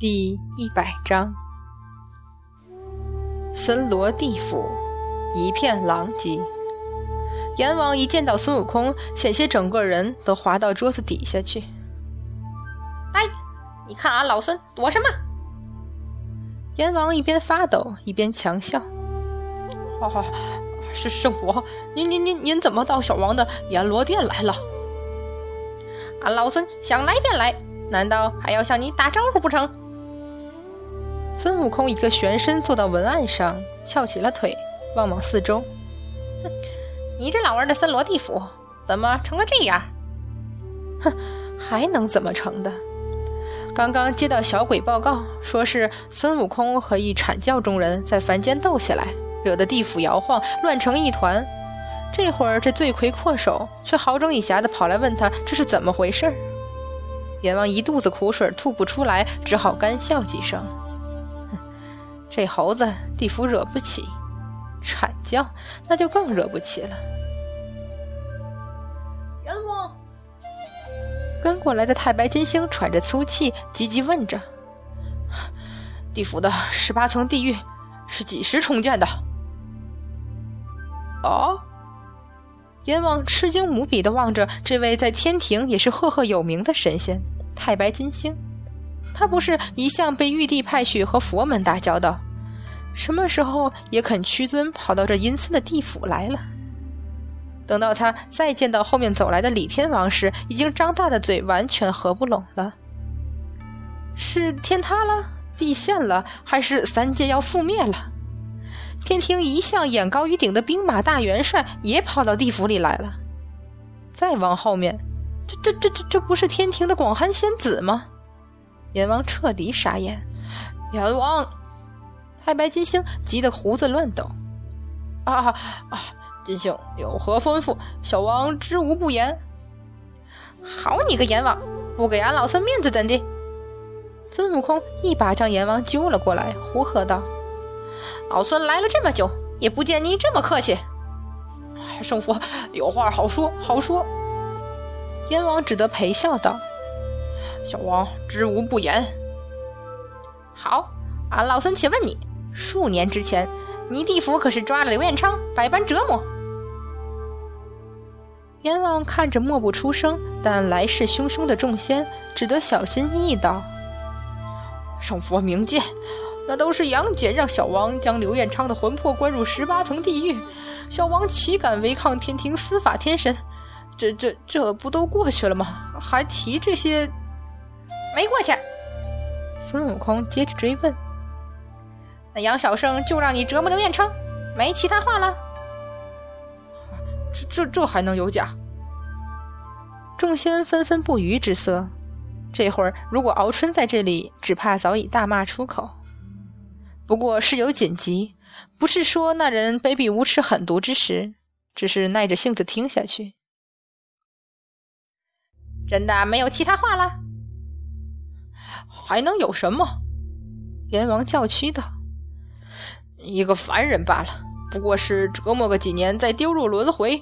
第一百章，森罗地府一片狼藉。阎王一见到孙悟空，险些整个人都滑到桌子底下去。哎，你看俺老孙躲什么？阎王一边发抖一边强笑：“哈哈，是圣佛，您您您您怎么到小王的阎罗殿来了？俺老孙想来便来，难道还要向你打招呼不成？”孙悟空一个旋身坐到文案上，翘起了腿，望望四周。哼，你这老儿的森罗地府怎么成了这样？哼，还能怎么成的？刚刚接到小鬼报告，说是孙悟空和一阐教中人在凡间斗起来，惹得地府摇晃，乱成一团。这会儿这罪魁祸首却好整以暇的跑来问他这是怎么回事儿。阎王一肚子苦水吐不出来，只好干笑几声。这猴子地府惹不起，阐教那就更惹不起了。阎王，跟过来的太白金星喘着粗气，急急问着：“地府的十八层地狱是几时重建的？”哦，阎王吃惊无比的望着这位在天庭也是赫赫有名的神仙太白金星。他不是一向被玉帝派去和佛门打交道，什么时候也肯屈尊跑到这阴森的地府来了？等到他再见到后面走来的李天王时，已经张大的嘴完全合不拢了。是天塌了，地陷了，还是三界要覆灭了？天庭一向眼高于顶的兵马大元帅也跑到地府里来了。再往后面，这这这这这不是天庭的广寒仙子吗？阎王彻底傻眼，阎王，太白金星急得胡子乱抖。啊啊！金星有何吩咐？小王知无不言。好你个阎王，不给俺老孙面子怎的？孙悟空一把将阎王揪了过来，呼喝道：“老孙来了这么久，也不见你这么客气。圣佛有话好说，好说。”阎王只得陪笑道。小王知无不言。好，俺老孙且问你：数年之前，你地府可是抓了刘彦昌，百般折磨？阎王看着默不出声，但来势汹汹的众仙，只得小心翼翼道：“圣佛明鉴，那都是杨戬让小王将刘彦昌的魂魄关入十八层地狱，小王岂敢违抗天庭司法天神？这、这、这不都过去了吗？还提这些？”没过去。孙悟空接着追问：“那杨小生就让你折磨刘彦昌，没其他话了？”这、这、这还能有假？众仙纷纷不愉之色。这会儿如果敖春在这里，只怕早已大骂出口。不过事有紧急，不是说那人卑鄙无耻、狠毒之时，只是耐着性子听下去。真的没有其他话了？还能有什么？阎王叫屈道：“一个凡人罢了，不过是折磨个几年，再丢入轮回，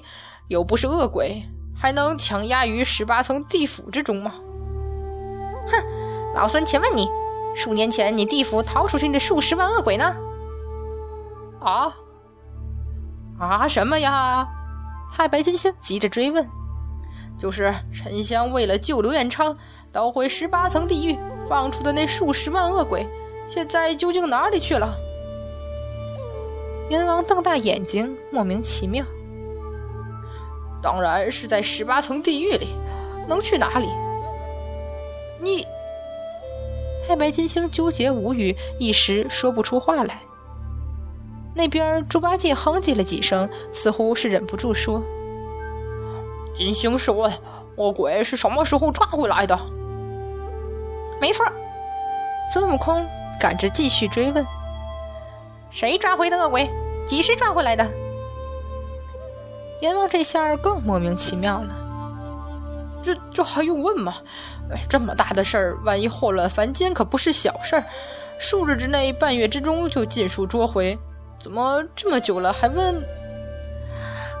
又不是恶鬼，还能强压于十八层地府之中吗？”哼！老孙且问你，数年前你地府逃出去的数十万恶鬼呢？啊啊！什么呀？太白金星急着追问：“就是沉香为了救刘彦昌，捣毁十八层地狱。”放出的那数十万恶鬼，现在究竟哪里去了？阎王瞪大眼睛，莫名其妙。当然是在十八层地狱里，能去哪里？你……太白金星纠结无语，一时说不出话来。那边猪八戒哼唧了几声，似乎是忍不住说：“金星是问，恶鬼是什么时候抓回来的？”没错，孙悟空赶着继续追问：“谁抓回的恶鬼？几时抓回来的？”阎王这下更莫名其妙了。这这还用问吗？哎，这么大的事儿，万一祸乱凡间，可不是小事儿。数日之内，半月之中就尽数捉回，怎么这么久了还问？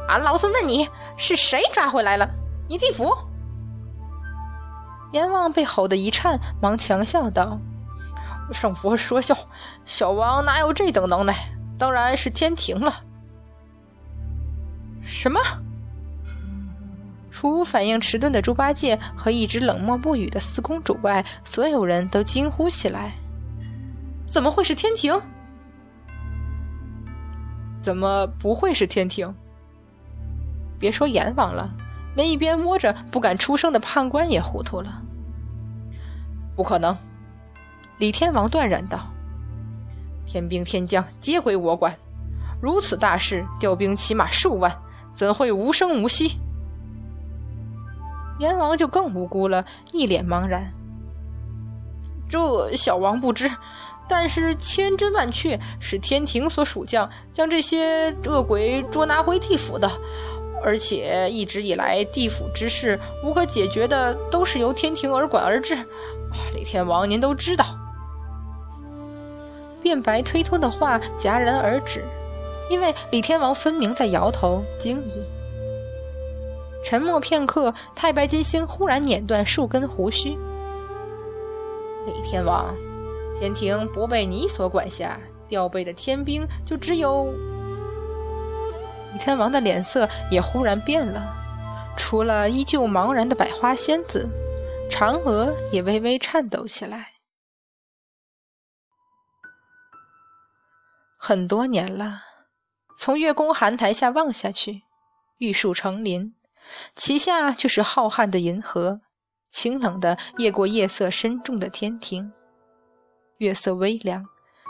俺老孙问你，是谁抓回来了？你地府？阎王被吼得一颤，忙强笑道：“圣佛说笑，小王哪有这等能耐？当然是天庭了。什么？除反应迟钝的猪八戒和一直冷漠不语的四公主外，所有人都惊呼起来：“怎么会是天庭？怎么不会是天庭？别说阎王了，连一边窝着不敢出声的判官也糊涂了。不可能！”李天王断然道：“天兵天将皆归我管，如此大事，调兵起码数万，怎会无声无息？”阎王就更无辜了，一脸茫然。这小王不知，但是千真万确是天庭所属将将这些恶鬼捉拿回地府的，而且一直以来地府之事无可解决的，都是由天庭而管而治。李天王，您都知道。变白推脱的话戛然而止，因为李天王分明在摇头惊疑。沉默片刻，太白金星忽然捻断数根胡须。李天王，天庭不被你所管辖，调备的天兵就只有……李天王的脸色也忽然变了，除了依旧茫然的百花仙子，嫦娥也微微颤抖起来。很多年了，从月宫寒台下望下去，玉树成林。其下就是浩瀚的银河，清冷的夜过夜色深重的天庭。月色微凉，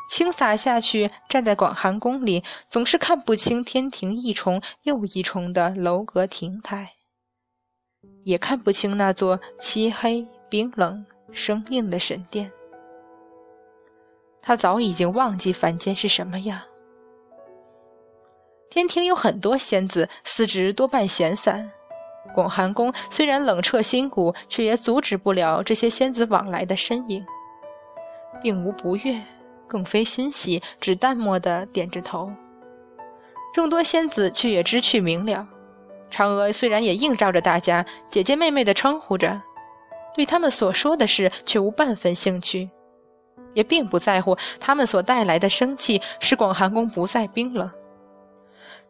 轻洒下去，站在广寒宫里，总是看不清天庭一重又一重的楼阁亭台，也看不清那座漆黑、冰冷、生硬的神殿。他早已经忘记凡间是什么样。天庭有很多仙子，司职多半闲散。广寒宫虽然冷彻心骨，却也阻止不了这些仙子往来的身影，并无不悦，更非欣喜，只淡漠的点着头。众多仙子却也知趣明了，嫦娥虽然也映照着大家姐姐妹妹的称呼着，对他们所说的事却无半分兴趣，也并不在乎他们所带来的生气使广寒宫不再冰冷，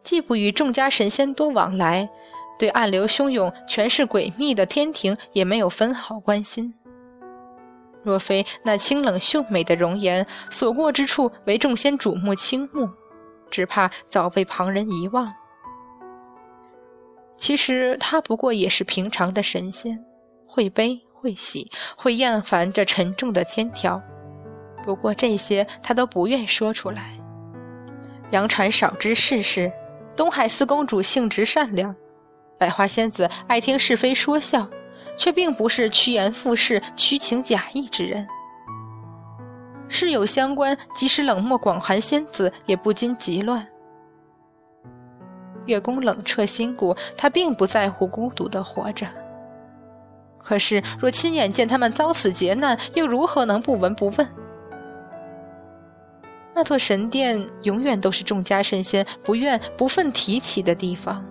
既不与众家神仙多往来。对暗流汹涌、权势诡秘的天庭也没有分毫关心。若非那清冷秀美的容颜所过之处为众仙瞩目倾慕，只怕早被旁人遗忘。其实他不过也是平常的神仙，会悲会喜，会厌烦这沉重的天条。不过这些他都不愿说出来。杨禅少知世事，东海四公主性直善良。百花仙子爱听是非说笑，却并不是趋炎附势、虚情假意之人。事有相关，即使冷漠广寒仙子也不禁急乱。月宫冷彻心骨，他并不在乎孤独的活着。可是若亲眼见他们遭此劫难，又如何能不闻不问？那座神殿永远都是众家神仙不愿不忿提起的地方。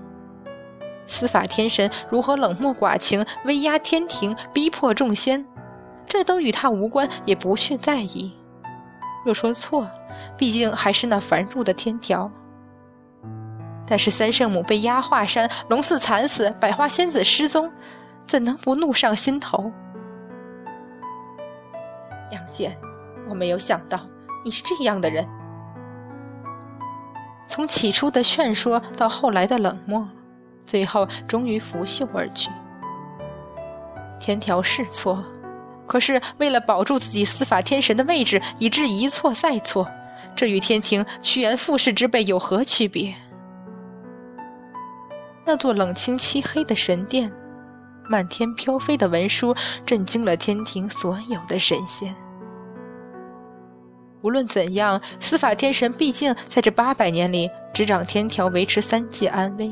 司法天神如何冷漠寡情、威压天庭、逼迫众仙，这都与他无关，也不去在意。若说错，毕竟还是那繁缛的天条。但是三圣母被压华山，龙四惨死，百花仙子失踪，怎能不怒上心头？杨戬，我没有想到你是这样的人。从起初的劝说，到后来的冷漠。最后，终于拂袖而去。天条是错，可是为了保住自己司法天神的位置，以致一错再错，这与天庭趋炎附势之辈有何区别？那座冷清漆黑的神殿，漫天飘飞的文书，震惊了天庭所有的神仙。无论怎样，司法天神毕竟在这八百年里执掌天条，维持三界安危。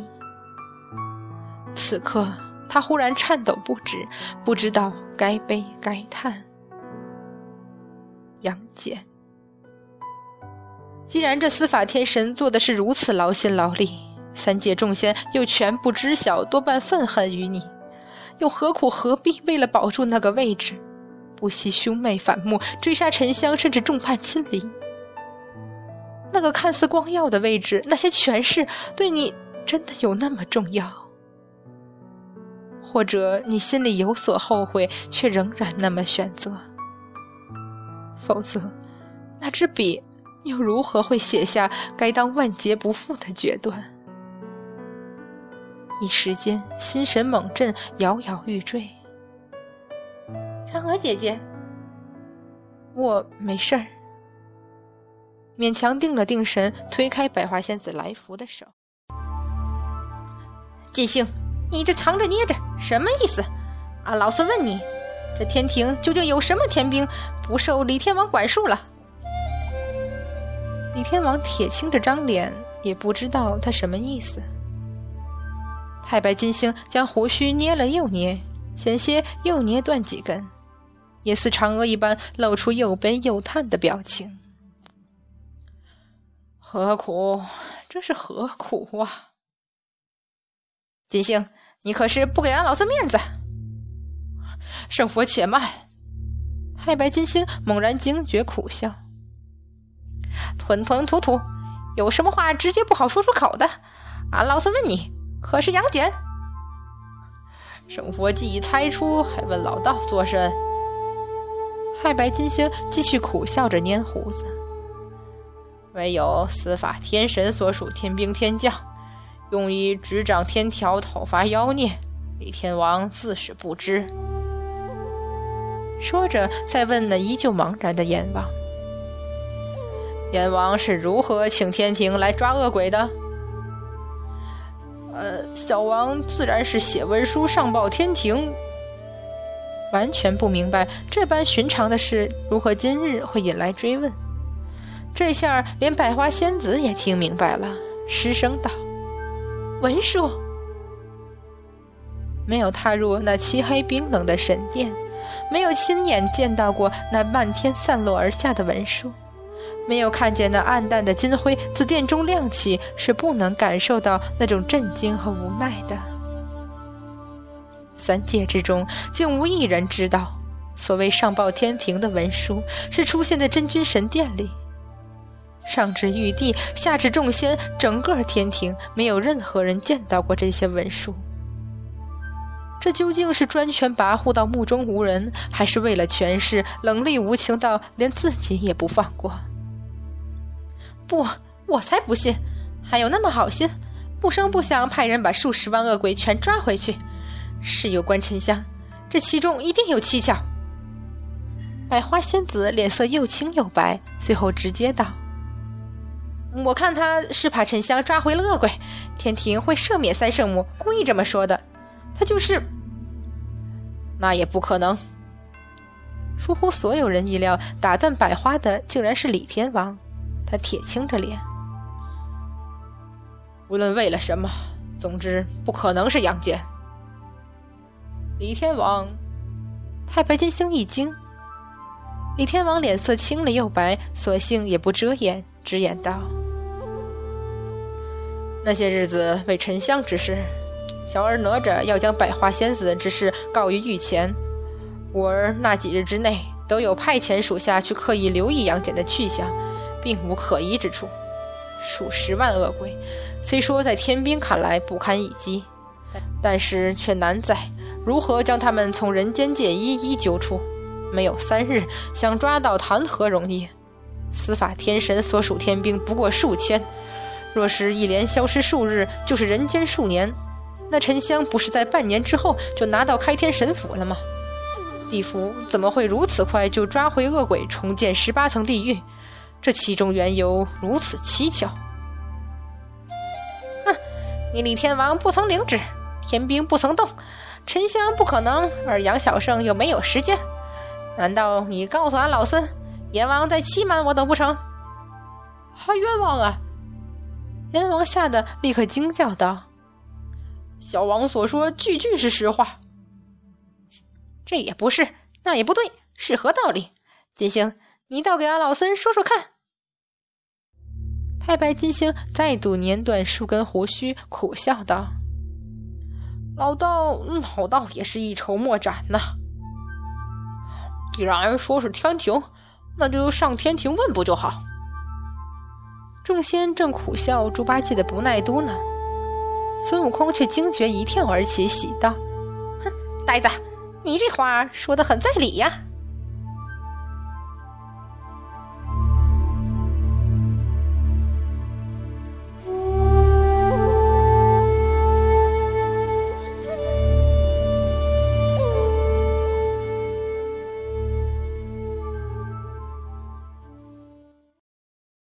此刻，他忽然颤抖不止，不知道该悲该叹。杨戬，既然这司法天神做的是如此劳心劳力，三界众仙又全部知晓，多半愤恨于你，又何苦何必为了保住那个位置，不惜兄妹反目，追杀沉香，甚至众叛亲离。那个看似光耀的位置，那些权势，对你真的有那么重要？或者你心里有所后悔，却仍然那么选择？否则，那支笔又如何会写下该当万劫不复的决断？一时间，心神猛震，摇摇欲坠。嫦娥姐姐，我没事儿。勉强定了定神，推开百花仙子来福的手。尽兴，你这藏着捏着什么意思？啊，老孙问你，这天庭究竟有什么天兵不受李天王管束了？李天王铁青着张脸，也不知道他什么意思。太白金星将胡须捏了又捏，险些又捏断几根，也似嫦娥一般露出又悲又叹的表情。何苦？这是何苦啊！金星，你可是不给俺老孙面子？圣佛且慢！太白金星猛然惊觉，苦笑：“吞吞吐吐，有什么话直接不好说出口的？俺老孙问你。”可是杨戬，圣佛既已猜出，还问老道作甚？太白金星继续苦笑着捏胡子。唯有司法天神所属天兵天将，用以执掌天条，讨伐妖孽。李天王自是不知。说着，再问那依旧茫然的阎王：阎王是如何请天庭来抓恶鬼的？呃，小王自然是写文书上报天庭，完全不明白这般寻常的事如何今日会引来追问。这下连百花仙子也听明白了，失声道：“文书。”没有踏入那漆黑冰冷的神殿，没有亲眼见到过那漫天散落而下的文书。没有看见那暗淡的金辉自殿中亮起，是不能感受到那种震惊和无奈的。三界之中，竟无一人知道，所谓上报天庭的文书，是出现在真君神殿里。上至玉帝，下至众仙，整个天庭，没有任何人见到过这些文书。这究竟是专权跋扈到目中无人，还是为了权势冷厉无情到连自己也不放过？不，我才不信，还有那么好心，不声不响派人把数十万恶鬼全抓回去。事有关沉香，这其中一定有蹊跷。百花仙子脸色又青又白，最后直接道：“我看他是怕沉香抓回了恶鬼，天庭会赦免三圣母，故意这么说的。他就是……那也不可能。”出乎所有人意料，打断百花的竟然是李天王。他铁青着脸，无论为了什么，总之不可能是杨戬。李天王，太白金星一惊，李天王脸色青了又白，索性也不遮掩，直言道：“那些日子为沉香之事，小儿哪吒要将百花仙子之事告于御前，我儿那几日之内都有派遣属下去刻意留意杨戬的去向。”并无可疑之处。数十万恶鬼，虽说在天兵看来不堪一击，但是却难在如何将他们从人间界一一揪出。没有三日，想抓到谈何容易？司法天神所属天兵不过数千，若是一连消失数日，就是人间数年。那沉香不是在半年之后就拿到开天神斧了吗？地府怎么会如此快就抓回恶鬼，重建十八层地狱？这其中缘由如此蹊跷，哼！你李天王不曾领旨，天兵不曾动，沉香不可能，而杨小胜又没有时间。难道你告诉俺老孙，阎王在欺瞒我等不成？好，冤枉啊！阎王吓得立刻惊叫道：“小王所说句句是实话。”这也不是，那也不对，是何道理？金星。你倒给俺老孙说说看。太白金星再度捻断数根胡须，苦笑道：“老道，老道也是一筹莫展呐。”既然说是天庭，那就上天庭问不就好？众仙正苦笑猪八戒的不耐嘟囔，孙悟空却惊觉一跳而起，喜道：“哼，呆子，你这话说的很在理呀。”